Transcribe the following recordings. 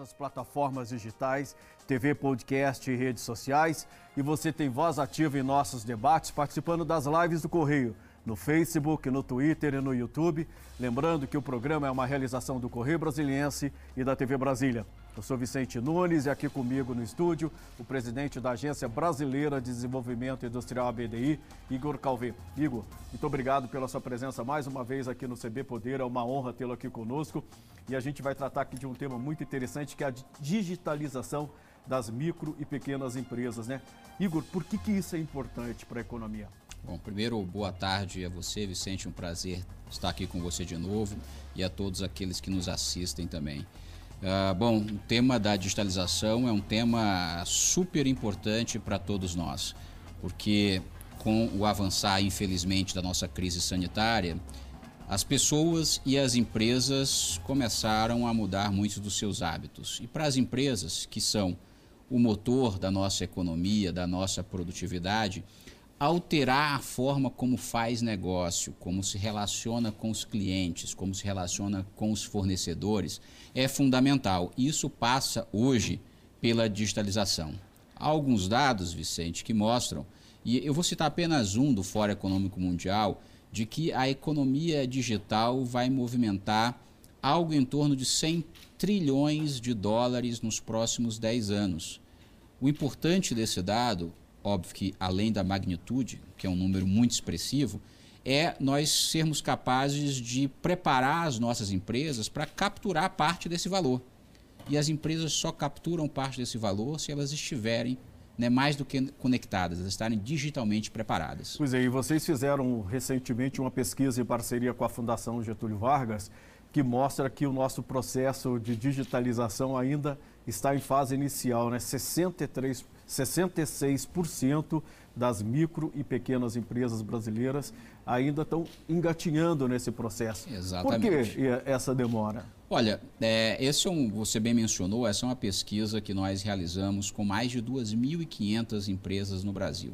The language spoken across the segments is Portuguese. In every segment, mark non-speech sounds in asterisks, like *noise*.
as plataformas digitais, TV, podcast e redes sociais. E você tem voz ativa em nossos debates, participando das lives do Correio no Facebook, no Twitter e no YouTube. Lembrando que o programa é uma realização do Correio Brasiliense e da TV Brasília. Eu sou Vicente Nunes e aqui comigo no estúdio o presidente da Agência Brasileira de Desenvolvimento Industrial ABDI, Igor Calvê. Igor, muito obrigado pela sua presença mais uma vez aqui no CB Poder. É uma honra tê-lo aqui conosco e a gente vai tratar aqui de um tema muito interessante que é a digitalização das micro e pequenas empresas, né? Igor, por que, que isso é importante para a economia? Bom, primeiro, boa tarde a você, Vicente. Um prazer estar aqui com você de novo e a todos aqueles que nos assistem também. Uh, bom, o tema da digitalização é um tema super importante para todos nós, porque com o avançar, infelizmente, da nossa crise sanitária, as pessoas e as empresas começaram a mudar muitos dos seus hábitos. E para as empresas, que são o motor da nossa economia, da nossa produtividade, alterar a forma como faz negócio, como se relaciona com os clientes, como se relaciona com os fornecedores, é fundamental. Isso passa hoje pela digitalização. Há alguns dados, Vicente, que mostram, e eu vou citar apenas um do Fórum Econômico Mundial, de que a economia digital vai movimentar algo em torno de 100 trilhões de dólares nos próximos 10 anos. O importante desse dado óbvio que além da magnitude, que é um número muito expressivo, é nós sermos capazes de preparar as nossas empresas para capturar parte desse valor. E as empresas só capturam parte desse valor se elas estiverem né, mais do que conectadas, elas estarem digitalmente preparadas. Pois é, e vocês fizeram recentemente uma pesquisa em parceria com a Fundação Getúlio Vargas que mostra que o nosso processo de digitalização ainda está em fase inicial, né? 63 66% das micro e pequenas empresas brasileiras ainda estão engatinhando nesse processo. Exatamente. Por que essa demora? Olha, é, esse é um, você bem mencionou, essa é uma pesquisa que nós realizamos com mais de 2.500 empresas no Brasil.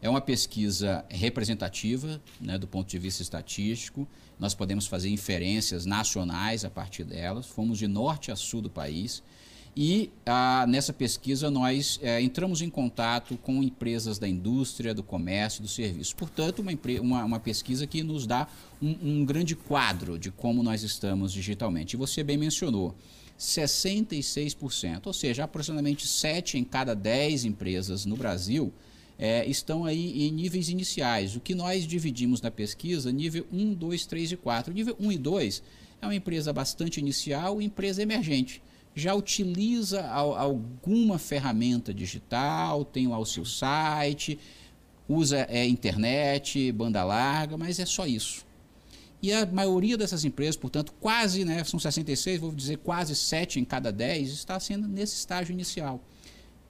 É uma pesquisa representativa, né, do ponto de vista estatístico. Nós podemos fazer inferências nacionais a partir delas. Fomos de norte a sul do país e ah, nessa pesquisa nós eh, entramos em contato com empresas da indústria, do comércio, do serviço. Portanto, uma, uma, uma pesquisa que nos dá um, um, grande quadro de como nós estamos digitalmente. E você bem mencionou, 66%, ou seja, aproximadamente 7 em cada 10 empresas no Brasil eh, estão aí em níveis iniciais. O que nós dividimos na pesquisa, nível 1, 2, 3 e 4. Nível 1 e 2 é uma empresa bastante inicial e empresa emergente já utiliza alguma ferramenta digital, tem lá o seu site, usa é, internet, banda larga, mas é só isso. E a maioria dessas empresas, portanto, quase, né, são 66, vou dizer quase 7 em cada 10, está sendo nesse estágio inicial.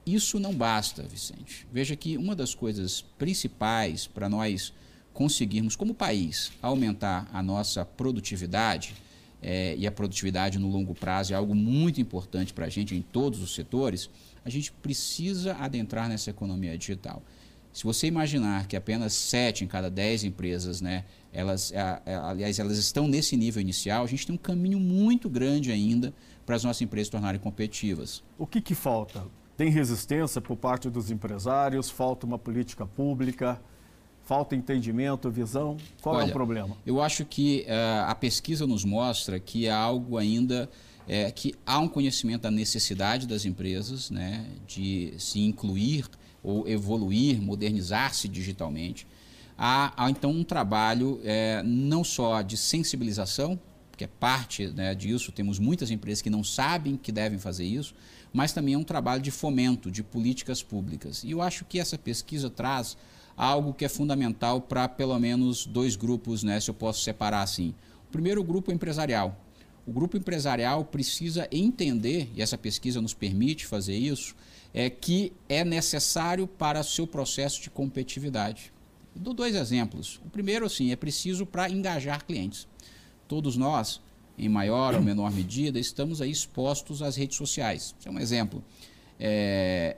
Isso não basta, Vicente. Veja que uma das coisas principais para nós conseguirmos, como país, aumentar a nossa produtividade é, e a produtividade no longo prazo é algo muito importante para a gente em todos os setores, a gente precisa adentrar nessa economia digital. Se você imaginar que apenas 7 em cada 10 empresas, né, elas, aliás, elas estão nesse nível inicial, a gente tem um caminho muito grande ainda para as nossas empresas se tornarem competitivas. O que, que falta? Tem resistência por parte dos empresários? Falta uma política pública? Falta entendimento, visão? Qual Olha, é o problema? Eu acho que uh, a pesquisa nos mostra que há algo ainda é, que há um conhecimento da necessidade das empresas né, de se incluir ou evoluir, modernizar-se digitalmente. Há, há, então um trabalho é, não só de sensibilização, que é parte né, disso, temos muitas empresas que não sabem que devem fazer isso, mas também é um trabalho de fomento de políticas públicas. E eu acho que essa pesquisa traz algo que é fundamental para pelo menos dois grupos, né, se eu posso separar assim. O primeiro, o grupo empresarial. O grupo empresarial precisa entender, e essa pesquisa nos permite fazer isso, é que é necessário para seu processo de competitividade. Dou dois exemplos. O primeiro, assim, é preciso para engajar clientes. Todos nós, em maior ou menor medida, estamos aí expostos às redes sociais. Isso é um exemplo. É,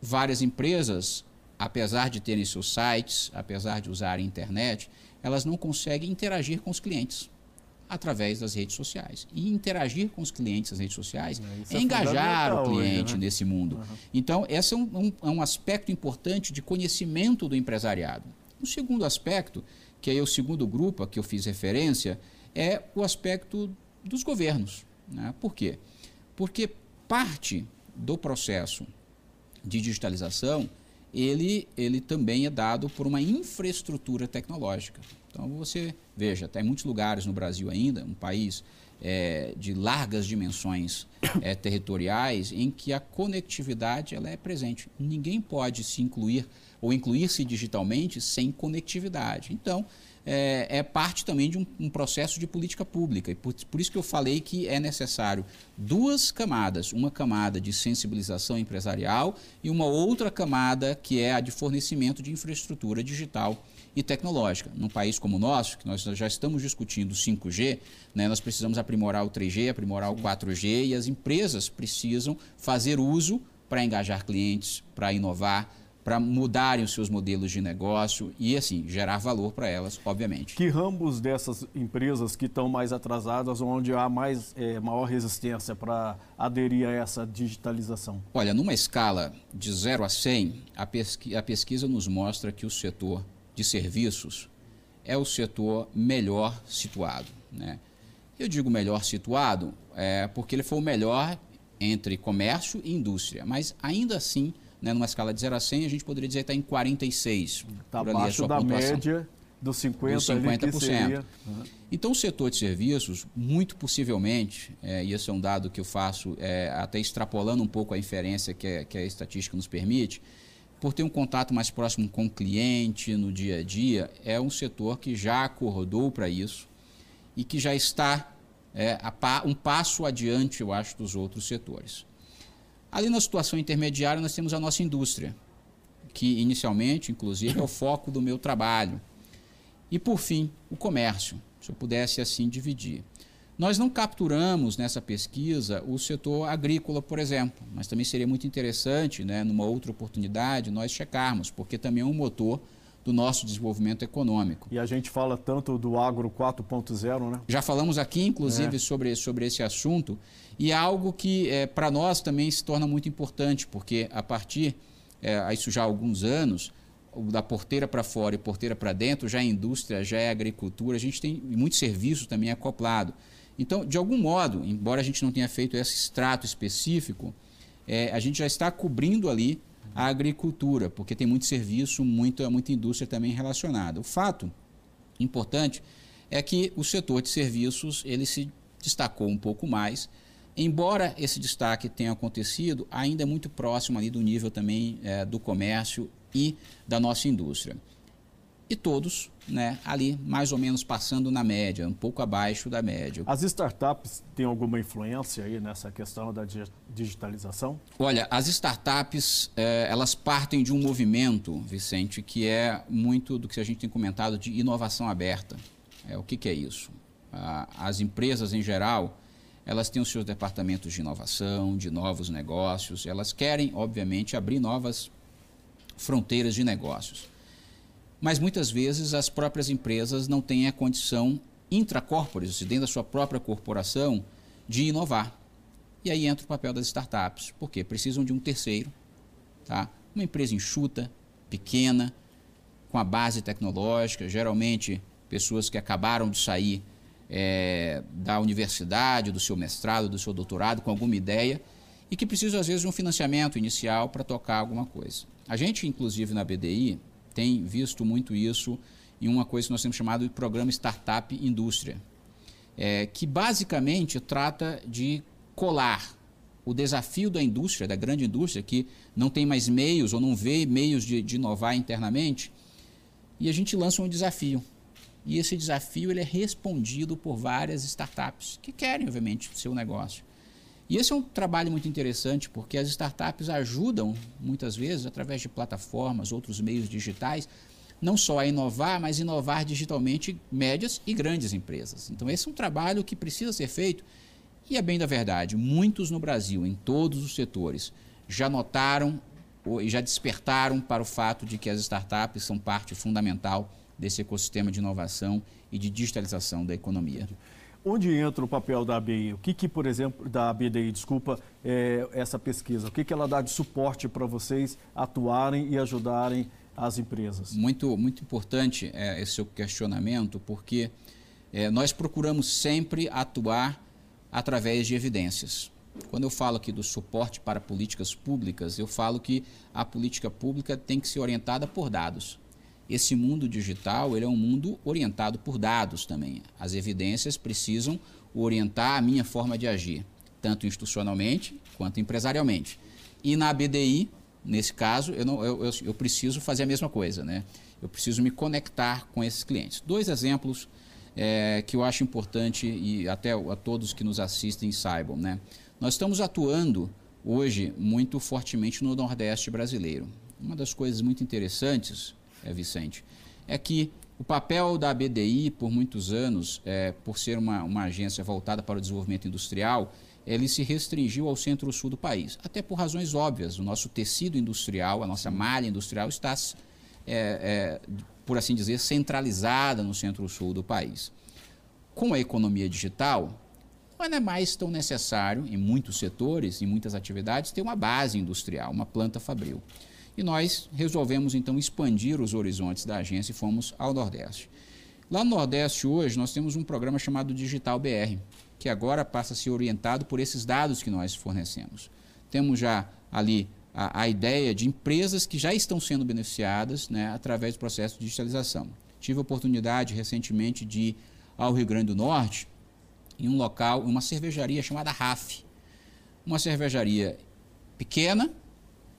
várias empresas apesar de terem seus sites, apesar de usarem a internet, elas não conseguem interagir com os clientes. através das redes sociais. E interagir com os clientes nas redes sociais é, é engajar o cliente hoje, né? nesse mundo. Uhum. Então, esse é um, um, é um, aspecto importante de conhecimento do empresariado. O segundo aspecto, que é o segundo grupo a que eu fiz referência, é o aspecto dos governos. Né? Por quê? Porque parte do processo de digitalização, ele, ele também é dado por uma infraestrutura tecnológica. Então você veja, tem muitos lugares no Brasil ainda, um país é, de largas dimensões é, territoriais, em que a conectividade ela é presente. Ninguém pode se incluir ou incluir-se digitalmente sem conectividade. Então, é, é parte também de um, um, processo de política pública. E por, por isso que eu falei que é necessário duas camadas: uma camada de sensibilização empresarial e uma outra camada que é a de fornecimento de infraestrutura digital e tecnológica. Num país como o nosso, que nós já estamos discutindo 5G, né, nós precisamos aprimorar o 3G, aprimorar o 4G e as empresas precisam fazer uso para engajar clientes, para inovar, para mudarem os seus modelos de negócio e, assim, gerar valor para elas, obviamente. Que ramos dessas empresas que estão mais atrasadas, onde há mais, é, maior resistência para aderir a essa digitalização? Olha, numa escala de 0 a 100, a, pesqui a pesquisa nos mostra que o setor de serviços é o setor melhor situado. Né? Eu digo melhor situado é, porque ele foi o melhor entre comércio e indústria, mas ainda assim né, numa escala de 0 a 100, a gente poderia dizer que está em 46. Está abaixo da pontuação. média dos 50%. Dos 50%. Seria... Uhum. Então, o setor de serviços, muito possivelmente, é, e esse é um dado que eu faço é, até extrapolando um pouco a inferência que, é, que a estatística nos permite, por ter um contato mais próximo com o cliente no dia a dia, é um setor que já acordou para isso e que já está é, um passo adiante, eu acho, dos outros setores. Ali na situação intermediária, nós temos a nossa indústria, que inicialmente, inclusive, é o foco do meu trabalho. E, por fim, o comércio, se eu pudesse assim dividir. Nós não capturamos nessa pesquisa o setor agrícola, por exemplo, mas também seria muito interessante, né, numa outra oportunidade, nós checarmos, porque também é um motor do nosso desenvolvimento econômico. E a gente fala tanto do agro 4.0, né? Já falamos aqui, inclusive, é. sobre, sobre esse assunto, e é algo que é, para nós também se torna muito importante, porque a partir, é, isso já há alguns anos, da porteira para fora e porteira para dentro, já é indústria, já é agricultura, a gente tem muito serviço também acoplado. Então, de algum modo, embora a gente não tenha feito esse extrato específico, é, a gente já está cobrindo ali a agricultura, porque tem muito serviço, muita, muita indústria também relacionada. O fato importante é que o setor de serviços ele se destacou um pouco mais, embora esse destaque tenha acontecido, ainda é muito próximo ali do nível também é, do comércio e da nossa indústria e todos né, ali mais ou menos passando na média, um pouco abaixo da média. As startups têm alguma influência aí nessa questão da digitalização? Olha, as startups eh, elas partem de um movimento, Vicente, que é muito do que a gente tem comentado de inovação aberta. É, o que, que é isso? Ah, as empresas em geral elas têm os seus departamentos de inovação, de novos negócios, elas querem, obviamente, abrir novas fronteiras de negócios mas muitas vezes as próprias empresas não têm a condição intracorporis, dentro da sua própria corporação, de inovar. E aí entra o papel das startups, porque precisam de um terceiro, tá? uma empresa enxuta, pequena, com a base tecnológica, geralmente pessoas que acabaram de sair é, da universidade, do seu mestrado, do seu doutorado, com alguma ideia, e que precisam, às vezes, de um financiamento inicial para tocar alguma coisa. A gente, inclusive, na BDI, tem visto muito isso em uma coisa que nós temos chamado de programa Startup Indústria, é, que basicamente trata de colar o desafio da indústria, da grande indústria, que não tem mais meios ou não vê meios de, de inovar internamente, e a gente lança um desafio. E esse desafio ele é respondido por várias startups que querem, obviamente, o seu negócio. E esse é um trabalho muito interessante porque as startups ajudam, muitas vezes, através de plataformas, outros meios digitais, não só a inovar, mas inovar digitalmente médias e grandes empresas. Então, esse é um trabalho que precisa ser feito. E é bem da verdade, muitos no Brasil, em todos os setores, já notaram e já despertaram para o fato de que as startups são parte fundamental desse ecossistema de inovação e de digitalização da economia. Onde entra o papel da ABI? O que, que por exemplo, da ABDI, desculpa, é, essa pesquisa, o que, que ela dá de suporte para vocês atuarem e ajudarem as empresas? Muito, muito importante é, esse seu questionamento, porque é, nós procuramos sempre atuar através de evidências. Quando eu falo aqui do suporte para políticas públicas, eu falo que a política pública tem que ser orientada por dados. Esse mundo digital ele é um mundo orientado por dados também. As evidências precisam orientar a minha forma de agir, tanto institucionalmente quanto empresarialmente. E na BDI, nesse caso, eu, não, eu, eu, eu preciso fazer a mesma coisa. Né? Eu preciso me conectar com esses clientes. Dois exemplos é, que eu acho importante e até a todos que nos assistem saibam. Né? Nós estamos atuando hoje muito fortemente no Nordeste brasileiro. Uma das coisas muito interessantes Vicente, é que o papel da BDI, por muitos anos, é, por ser uma, uma agência voltada para o desenvolvimento industrial, ele se restringiu ao centro-sul do país, até por razões óbvias. O nosso tecido industrial, a nossa malha industrial está, é, é, por assim dizer, centralizada no centro-sul do país. Com a economia digital, não é mais tão necessário, em muitos setores, em muitas atividades, ter uma base industrial, uma planta fabril. E nós resolvemos então expandir os horizontes da agência e fomos ao Nordeste. Lá no Nordeste hoje nós temos um programa chamado Digital BR, que agora passa a ser orientado por esses dados que nós fornecemos. Temos já ali a, a ideia de empresas que já estão sendo beneficiadas né, através do processo de digitalização. Tive a oportunidade recentemente de ir ao Rio Grande do Norte, em um local, uma cervejaria chamada RAF. Uma cervejaria pequena,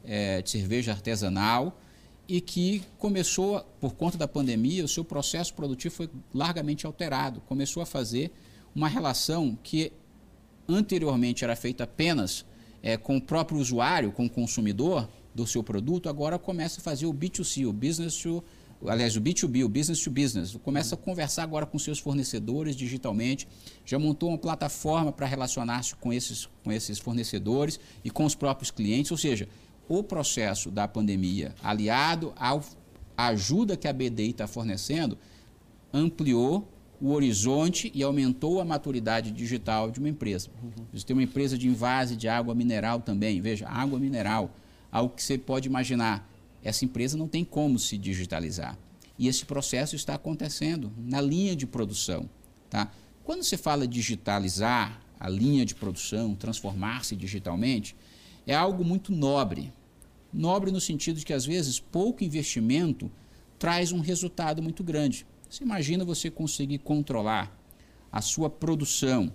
é, de cerveja artesanal e que começou, por conta da pandemia, o seu processo produtivo foi largamente alterado. Começou a fazer uma relação que anteriormente era feita apenas é, com o próprio usuário, com o consumidor do seu produto, agora começa a fazer o B2C, o business to aliás, o B2B, o business to business, começa a conversar agora com seus fornecedores digitalmente, já montou uma plataforma para relacionar-se com esses, com esses fornecedores e com os próprios clientes, ou seja, o processo da pandemia, aliado à ajuda que a BDI está fornecendo, ampliou o horizonte e aumentou a maturidade digital de uma empresa. Uhum. Você tem uma empresa de invase de água mineral também, veja, água mineral, algo que você pode imaginar. Essa empresa não tem como se digitalizar. E esse processo está acontecendo na linha de produção. Tá? Quando você fala digitalizar a linha de produção, transformar-se digitalmente, é algo muito nobre. Nobre no sentido de que, às vezes, pouco investimento traz um resultado muito grande. Você imagina você conseguir controlar a sua produção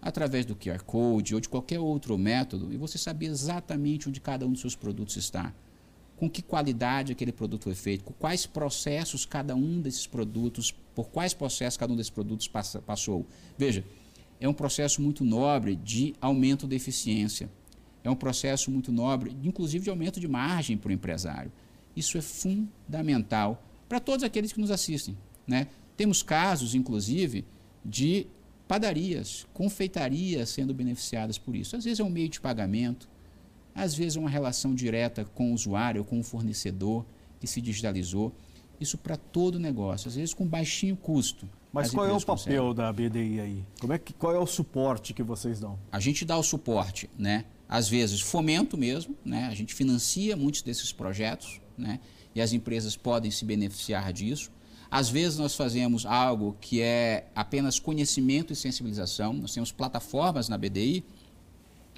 através do QR Code ou de qualquer outro método e você saber exatamente onde cada um dos seus produtos está, com que qualidade aquele produto foi feito, com quais processos cada um desses produtos, por quais processos cada um desses produtos passa, passou. Veja, é um processo muito nobre de aumento da eficiência é um processo muito nobre, inclusive de aumento de margem para o empresário. Isso é fundamental para todos aqueles que nos assistem. Né? Temos casos, inclusive, de padarias, confeitarias sendo beneficiadas por isso. Às vezes é um meio de pagamento, às vezes é uma relação direta com o usuário, com o fornecedor que se digitalizou. Isso para todo negócio, às vezes com baixinho custo. Mas qual é o papel conseguem. da BDI aí? Como é que, qual é o suporte que vocês dão? A gente dá o suporte, né? Às vezes fomento mesmo, né? a gente financia muitos desses projetos né? e as empresas podem se beneficiar disso. Às vezes nós fazemos algo que é apenas conhecimento e sensibilização. Nós temos plataformas na BDI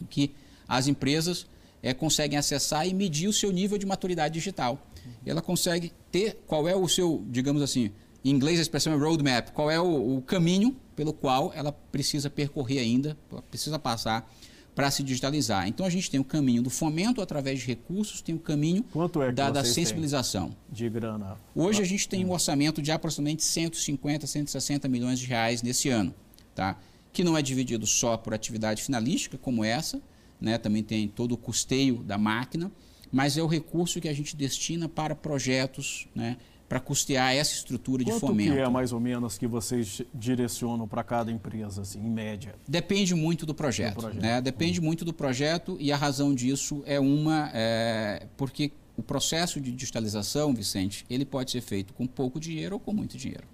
que as empresas é, conseguem acessar e medir o seu nível de maturidade digital. Ela consegue ter qual é o seu, digamos assim, em inglês a expressão é roadmap, qual é o, o caminho pelo qual ela precisa percorrer ainda, precisa passar para se digitalizar. Então a gente tem o caminho do fomento através de recursos, tem o caminho é da, da, sensibilização. De grana. Hoje a gente tem um orçamento de aproximadamente 150, 160 milhões de reais nesse ano, tá? Que não é dividido só por atividade finalística como essa, né? Também tem todo o custeio da máquina, mas é o recurso que a gente destina para projetos, né? Para custear essa estrutura Quanto de fomento. Quanto é mais ou menos que vocês direcionam para cada empresa, assim, em média? Depende muito do projeto. Do projeto. Né? Depende muito do projeto e a razão disso é uma, é, porque o processo de digitalização, Vicente, ele pode ser feito com pouco dinheiro ou com muito dinheiro.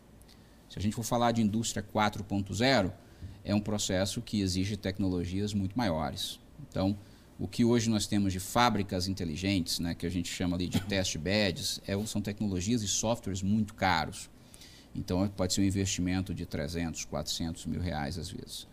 Se a gente for falar de indústria 4.0, é um processo que exige tecnologias muito maiores. Então, o que hoje nós temos de fábricas inteligentes, né, que a gente chama ali de *coughs* test beds, é, são tecnologias e softwares muito caros. Então, pode ser um investimento de 300, 400 mil reais às vezes.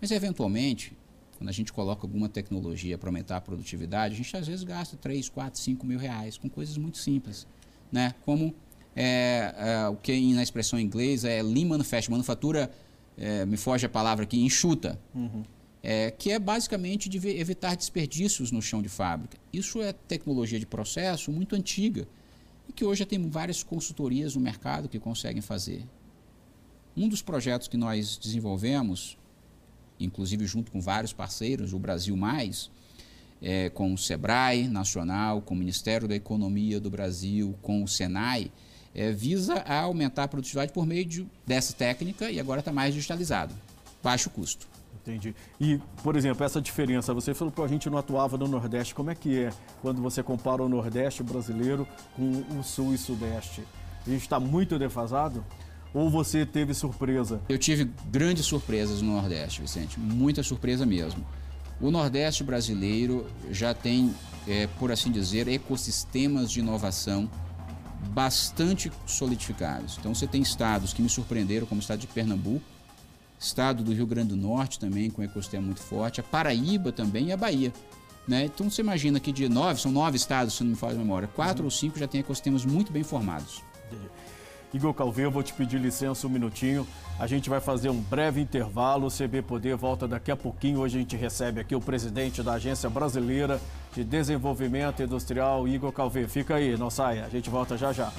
Mas, eventualmente, quando a gente coloca alguma tecnologia para aumentar a produtividade, a gente às vezes gasta 3, 4, 5 mil reais com coisas muito simples, né? como é, é, o que na expressão em inglês é lean manufacturing, manufatura, é, me foge a palavra aqui, enxuta, uhum. É, que é basicamente de evitar desperdícios no chão de fábrica. Isso é tecnologia de processo muito antiga e que hoje já tem várias consultorias no mercado que conseguem fazer. Um dos projetos que nós desenvolvemos inclusive junto com vários parceiros, o Brasil Mais, é, com o SEBRAE Nacional, com o Ministério da Economia do Brasil, com o SENAI, é, visa a aumentar a produtividade por meio de, dessa técnica e agora está mais digitalizado. Baixo custo. Entendi. E, por exemplo, essa diferença, você falou que a gente não atuava no Nordeste, como é que é quando você compara o Nordeste brasileiro com o Sul e Sudeste? A gente está muito defasado? Ou você teve surpresa? Eu tive grandes surpresas no Nordeste, Vicente. Muita surpresa mesmo. O Nordeste brasileiro já tem, é, por assim dizer, ecossistemas de inovação bastante solidificados. Então você tem estados que me surpreenderam, como o estado de Pernambuco, estado do Rio Grande do Norte também com ecossistema muito forte, a Paraíba também e a Bahia. Né? Então você imagina que de nove, são nove estados, se não me falha a memória, quatro uhum. ou cinco já têm ecossistemas muito bem formados. Igor Calveira, eu vou te pedir licença um minutinho. A gente vai fazer um breve intervalo. O CB Poder volta daqui a pouquinho. Hoje a gente recebe aqui o presidente da Agência Brasileira de Desenvolvimento Industrial, Igor Calveira. Fica aí, não saia. A gente volta já já.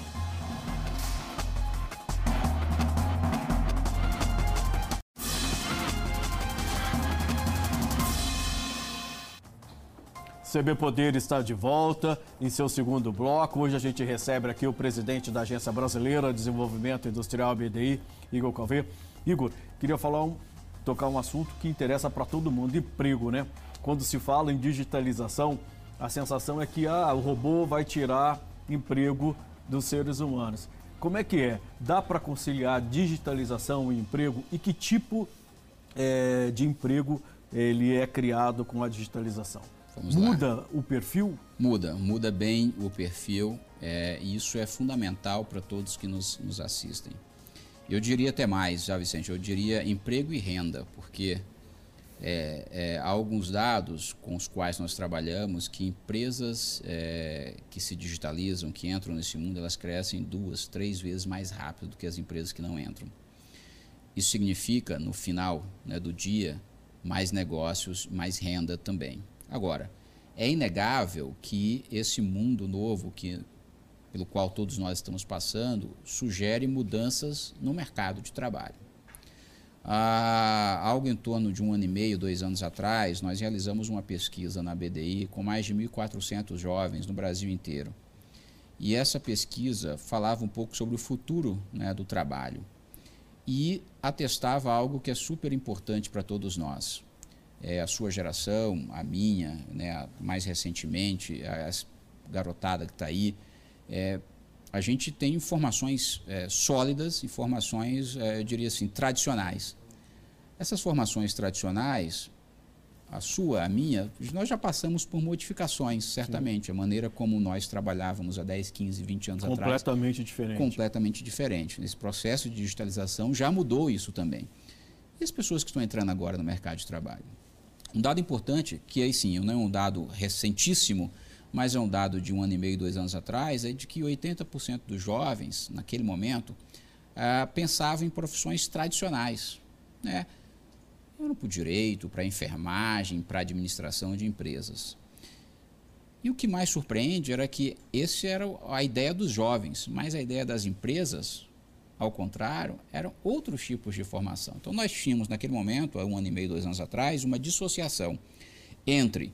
CB Poder está de volta em seu segundo bloco. Hoje a gente recebe aqui o presidente da Agência Brasileira de Desenvolvimento Industrial BDI, Igor Calvê. Igor, queria falar um, tocar um assunto que interessa para todo mundo, emprego, né? Quando se fala em digitalização, a sensação é que ah, o robô vai tirar emprego dos seres humanos. Como é que é? Dá para conciliar digitalização e emprego? E que tipo é, de emprego ele é criado com a digitalização? Vamos muda lá. o perfil? Muda, muda bem o perfil. É, e isso é fundamental para todos que nos, nos assistem. Eu diria até mais, já Vicente, eu diria emprego e renda, porque é, é, há alguns dados com os quais nós trabalhamos que empresas é, que se digitalizam, que entram nesse mundo, elas crescem duas, três vezes mais rápido do que as empresas que não entram. Isso significa, no final né, do dia, mais negócios, mais renda também. Agora, é inegável que esse mundo novo que, pelo qual todos nós estamos passando sugere mudanças no mercado de trabalho. Há algo em torno de um ano e meio, dois anos atrás, nós realizamos uma pesquisa na BDI com mais de 1.400 jovens no Brasil inteiro. E essa pesquisa falava um pouco sobre o futuro né, do trabalho e atestava algo que é super importante para todos nós é, a sua geração, a minha, né, mais recentemente, a, a garotada que está aí, é, a gente tem informações é, sólidas, informações, é, eu diria assim, tradicionais. Essas formações tradicionais, a sua, a minha, nós já passamos por modificações, certamente. Sim. A maneira como nós trabalhávamos há 10, 15, 20 anos completamente atrás. Completamente diferente. Completamente diferente. Nesse processo de digitalização já mudou isso também. E as pessoas que estão entrando agora no mercado de trabalho? Um dado importante, que aí sim, não é um dado recentíssimo, mas é um dado de um ano e meio, dois anos atrás, é de que 80% dos jovens, naquele momento, ah, pensavam em profissões tradicionais. Né? Para o direito, para a enfermagem, para a administração de empresas. E o que mais surpreende era que essa era a ideia dos jovens, mas a ideia das empresas ao contrário, eram outros tipos de formação. Então, nós tínhamos, naquele momento, há um ano e meio, dois anos atrás, uma dissociação entre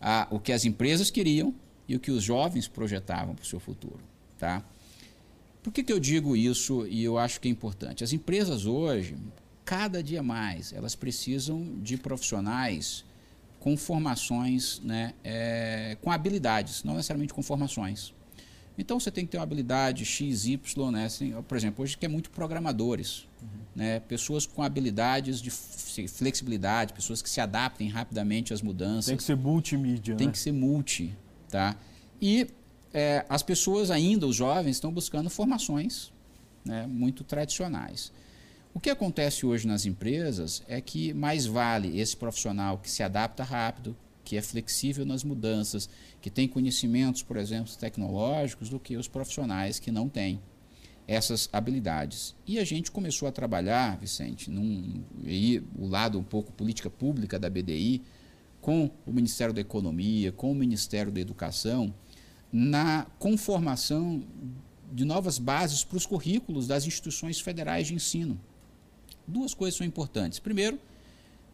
a, o que as empresas queriam e o que os jovens projetavam para o seu futuro. Tá? Por que, que eu digo isso e eu acho que é importante? As empresas hoje, cada dia mais, elas precisam de profissionais com formações, né, é, com habilidades, não necessariamente com formações. Então você tem que ter uma habilidade X, Y, né? Assim, por exemplo, hoje que é muito programadores, uhum. né? pessoas com habilidades de flexibilidade, pessoas que se adaptem rapidamente às mudanças. Tem que ser multimídia. Tem né? que ser multi, tá? E é, as pessoas ainda, os jovens, estão buscando formações né, muito tradicionais. O que acontece hoje nas empresas é que mais vale esse profissional que se adapta rápido, que é flexível nas mudanças, que tem conhecimentos, por exemplo, tecnológicos, do que os profissionais que não têm essas habilidades. E a gente começou a trabalhar, Vicente, num, aí, o lado um pouco política pública da BDI, com o Ministério da Economia, com o Ministério da Educação, na conformação de novas bases para os currículos das instituições federais de ensino. Duas coisas são importantes. Primeiro,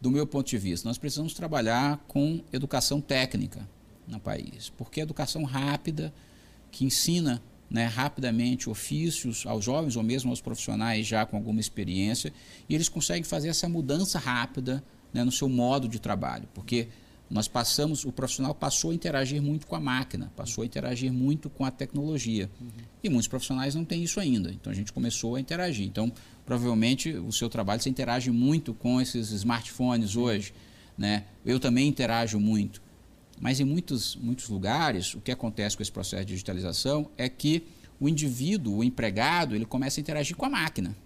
do meu ponto de vista, nós precisamos trabalhar com educação técnica no país, porque a educação rápida, que ensina né, rapidamente ofícios aos jovens ou mesmo aos profissionais já com alguma experiência, e eles conseguem fazer essa mudança rápida né, no seu modo de trabalho, porque nós passamos, o profissional passou a interagir muito com a máquina, passou a interagir muito com a tecnologia. Uhum. E muitos profissionais não têm isso ainda. Então a gente começou a interagir. Então, provavelmente, o seu trabalho você interage muito com esses smartphones hoje. Né? Eu também interajo muito. Mas em muitos, muitos lugares, o que acontece com esse processo de digitalização é que o indivíduo, o empregado, ele começa a interagir com a máquina.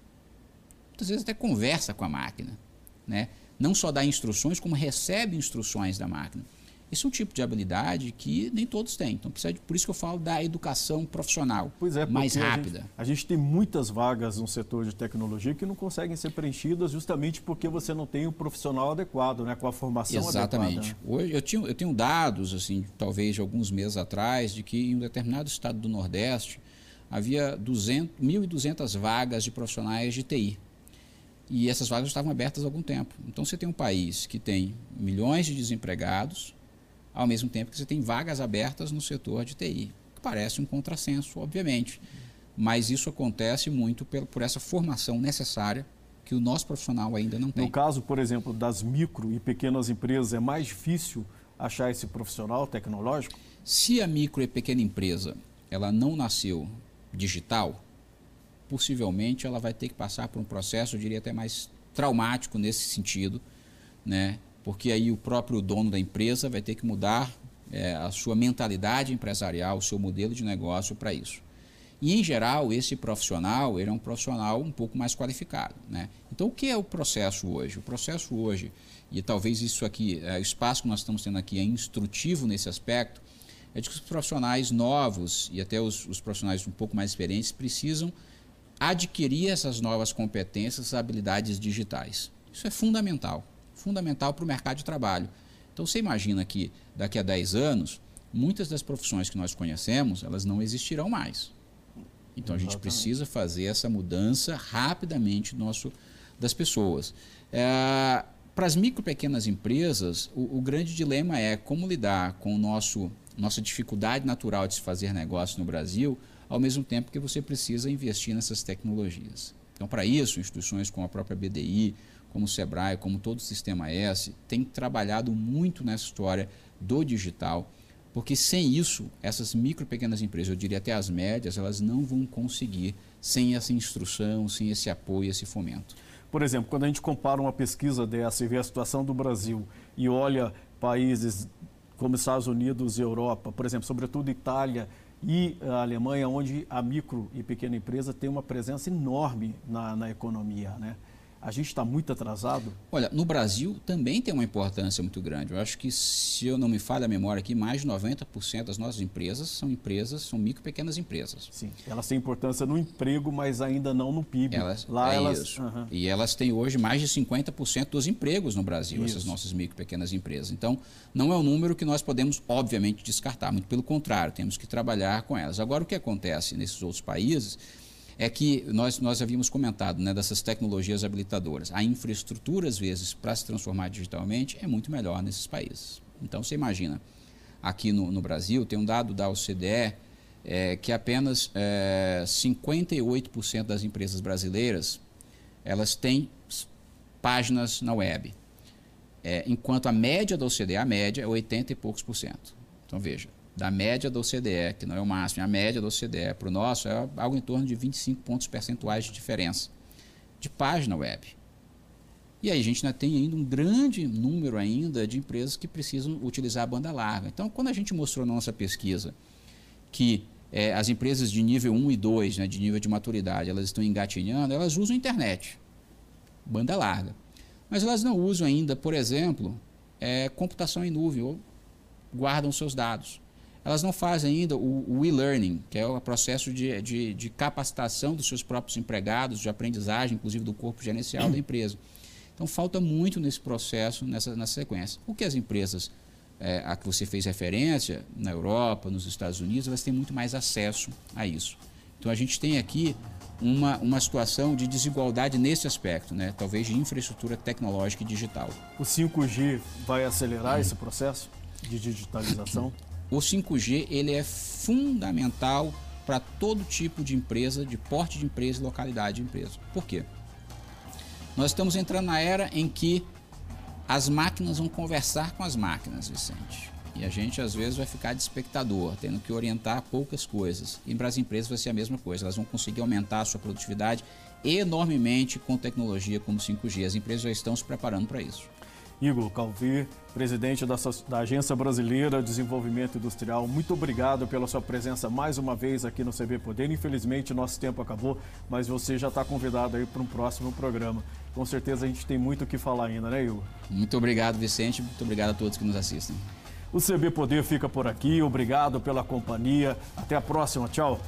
Muitas vezes até conversa com a máquina. Né? Não só dá instruções, como recebe instruções da máquina. Isso é um tipo de habilidade que nem todos têm. Então, precisa de, por isso que eu falo da educação profissional pois é, mais rápida. A gente, a gente, tem muitas vagas no setor de tecnologia que não conseguem ser preenchidas justamente porque você não tem o profissional adequado, né, com a formação Exatamente. adequada. Exatamente. Hoje eu, tinha, eu tenho dados, assim, talvez de alguns meses atrás, de que em um determinado estado do Nordeste havia 1.200 vagas de profissionais de TI e essas vagas estavam abertas há algum tempo. Então você tem um país que tem milhões de desempregados, ao mesmo tempo que você tem vagas abertas no setor de TI. Que parece um contrassenso, obviamente. Mas isso acontece muito por, essa formação necessária que o nosso profissional ainda não tem. No caso, por exemplo, das micro e pequenas empresas, é mais difícil achar esse profissional tecnológico? Se a micro e pequena empresa ela não nasceu digital, possivelmente ela vai ter que passar por um processo, eu diria até mais traumático nesse sentido, né? porque aí o próprio dono da empresa vai ter que mudar é, a sua mentalidade empresarial, o seu modelo de negócio para isso. E, em geral, esse profissional ele é um profissional um pouco mais qualificado. Né? Então, o que é o processo hoje? O processo hoje, e talvez isso aqui, é, o espaço que nós estamos tendo aqui é instrutivo nesse aspecto, é de que os profissionais novos e até os, os profissionais um pouco mais experientes precisam adquirir essas novas competências, habilidades digitais. Isso é fundamental, fundamental para o mercado de trabalho. Então você imagina que daqui a 10 anos, muitas das profissões que nós conhecemos, elas não existirão mais. Então a gente precisa fazer essa mudança rapidamente nosso, das pessoas. É, para as micro pequenas empresas, o, o, grande dilema é como lidar com o nosso, nossa dificuldade natural de se fazer negócio no Brasil ao mesmo tempo que você precisa investir nessas tecnologias. Então, para isso, instituições como a própria BDI, como o Sebrae, como todo o Sistema S, têm trabalhado muito nessa história do digital, porque sem isso, essas micro pequenas empresas, eu diria até as médias, elas não vão conseguir sem essa instrução, sem esse apoio, esse fomento. Por exemplo, quando a gente compara uma pesquisa dessa e vê a situação do Brasil e olha países como Estados Unidos e Europa, por exemplo, sobretudo Itália e a Alemanha, onde a micro e pequena empresa tem uma presença enorme na, na economia. Né? A gente está muito atrasado? Olha, no Brasil também tem uma importância muito grande. Eu acho que, se eu não me falha a memória aqui, mais de 90% das nossas empresas são empresas, são micro e pequenas empresas. Sim, elas têm importância no emprego, mas ainda não no PIB. Elas, Lá é elas, isso. Uhum. E elas têm hoje mais de 50% dos empregos no Brasil, isso. essas nossas micro e pequenas empresas. Então, não é um número que nós podemos, obviamente, descartar. Muito pelo contrário, temos que trabalhar com elas. Agora, o que acontece nesses outros países é que nós, nós havíamos comentado né, dessas tecnologias habilitadoras. A infraestrutura, às vezes, para se transformar digitalmente é muito melhor nesses países. Então, você imagina, aqui no, no Brasil, tem um dado da OCDE é, que apenas é, 58% das empresas brasileiras elas têm páginas na web. É, enquanto a média da OCDE, a média é 80 e poucos por cento. Então, veja, da média da OCDE, que não é o máximo, é a média da OCDE, para o nosso é algo em torno de 25 pontos percentuais de diferença de página web. E aí a gente ainda tem ainda um grande número ainda de empresas que precisam utilizar a banda larga. Então, quando a gente mostrou na nossa pesquisa que é, as empresas de nível 1 e 2, né, de nível de maturidade, elas estão engatinhando, elas usam internet, banda larga. Mas elas não usam ainda, por exemplo, é, computação em nuvem ou guardam seus dados. Elas não fazem ainda o, o e-learning, que é o processo de, de, de, capacitação dos seus próprios empregados, de aprendizagem, inclusive do corpo gerencial da empresa. Então, falta muito nesse processo, nessa, nessa sequência. O que as empresas é, a que você fez referência, na Europa, nos Estados Unidos, elas têm muito mais acesso a isso. Então, a gente tem aqui uma, uma situação de desigualdade nesse aspecto, né? talvez de infraestrutura tecnológica e digital. O 5G vai acelerar hum. esse processo de digitalização? O 5G ele é fundamental para todo tipo de empresa, de porte de empresa e localidade de empresa. Por quê? Nós estamos entrando na era em que as máquinas vão conversar com as máquinas, Vicente. E a gente, às vezes, vai ficar de espectador, tendo que orientar poucas coisas. E para as empresas vai ser a mesma coisa. Elas vão conseguir aumentar a sua produtividade enormemente com tecnologia como 5G. As empresas já estão se preparando para isso. Igor Calvi, presidente da, da, Agência Brasileira de Desenvolvimento Industrial, muito obrigado pela sua presença mais uma vez aqui no CB Poder. Infelizmente, nosso tempo acabou, mas você já está convidado aí para um próximo programa. Com certeza a gente tem muito o que falar ainda, né, Igor? Muito obrigado, Vicente. Muito obrigado a todos que nos assistem. O CB Poder fica por aqui. Obrigado pela companhia. Até a próxima. Tchau.